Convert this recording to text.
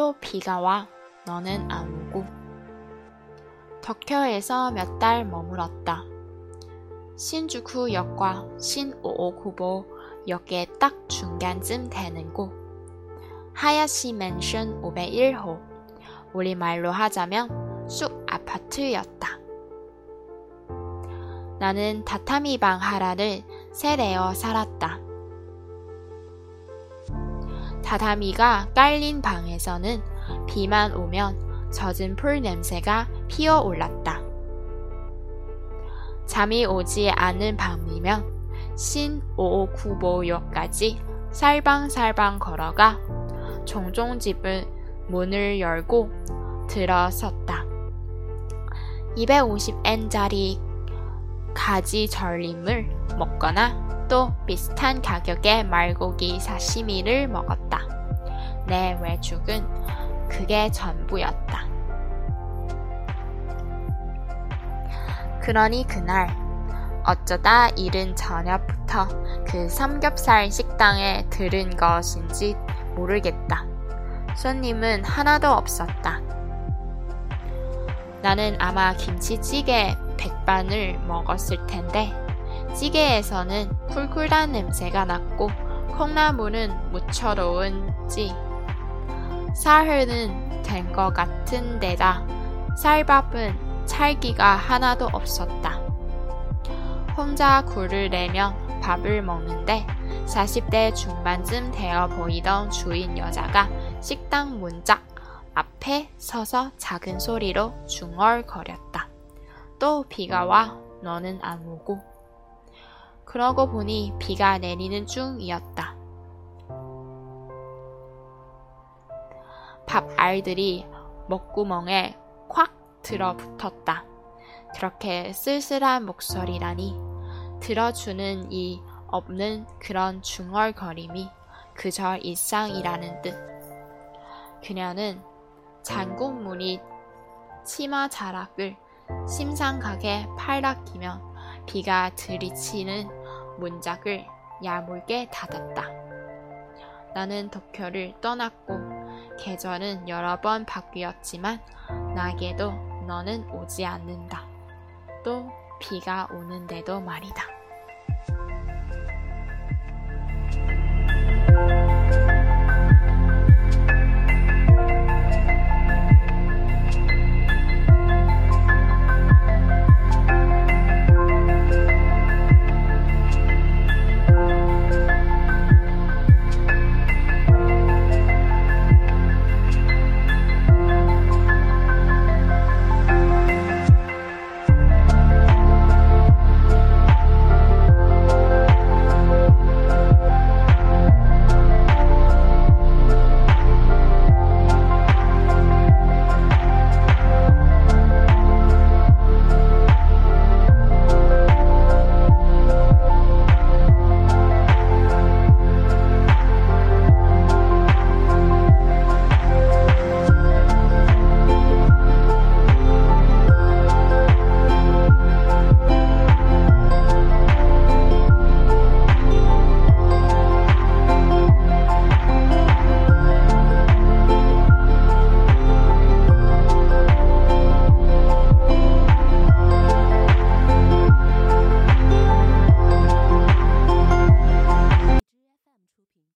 또 비가 와 너는 안 오고 덕혀에서 몇 달 머물었다. 신주쿠역과 신오오쿠보 역의 딱 중간쯤 되는 곳 하야시 맨션 501호 우리말로 하자면 쑥 아파트였다. 나는 다타미 방 하나를 세레어 살았다. 다다미가 깔린 방에서는 비만 오면 젖은 풀 냄새가 피어 올랐다. 잠이 오지 않은 밤이면 신오오쿠보역까지 살방살방 걸어가 종종 집을 문을 열고 들어섰다. 250엔짜리 가지 절임을 먹거나 또 비슷한 가격의 말고기 사시미를 먹었다. 내 외축은 그게 전부였다. 그러니 그날 어쩌다 이른 저녁부터 그 삼겹살 식당에 들은 것인지 모르겠다. 손님은 하나도 없었다. 나는 아마 김치찌개 백반을 먹었을 텐데 찌개에서는 쿨쿨한 냄새가 났고 콩나물은 무쳐로운지 사흘은 된 것 같은 데다 쌀밥은 찰기가 하나도 없었다. 혼자 굴을 내며 밥을 먹는데 40대 중반쯤 되어 보이던 주인 여자가 식당 문짝 앞에 서서 작은 소리로 중얼거렸다. 또 비가 와 너는 안 오고. 그러고 보니 비가 내리는 중이었다. 밥 알들이 먹구멍에 콱 들어붙었다. 그렇게 쓸쓸한 목소리라니 들어주는 이 없는 그런 중얼거림이 그저 일상이라는 뜻. 그녀는 장국무늬 치마 자락을 심상하게 팔락이며 비가 들이치는 문짝을 야물게 닫았다. 나는 도쿄를 떠났고 계절은 여러 번 바뀌었지만 나에게도 너는 오지 않는다. 또 비가 오는데도 말이다.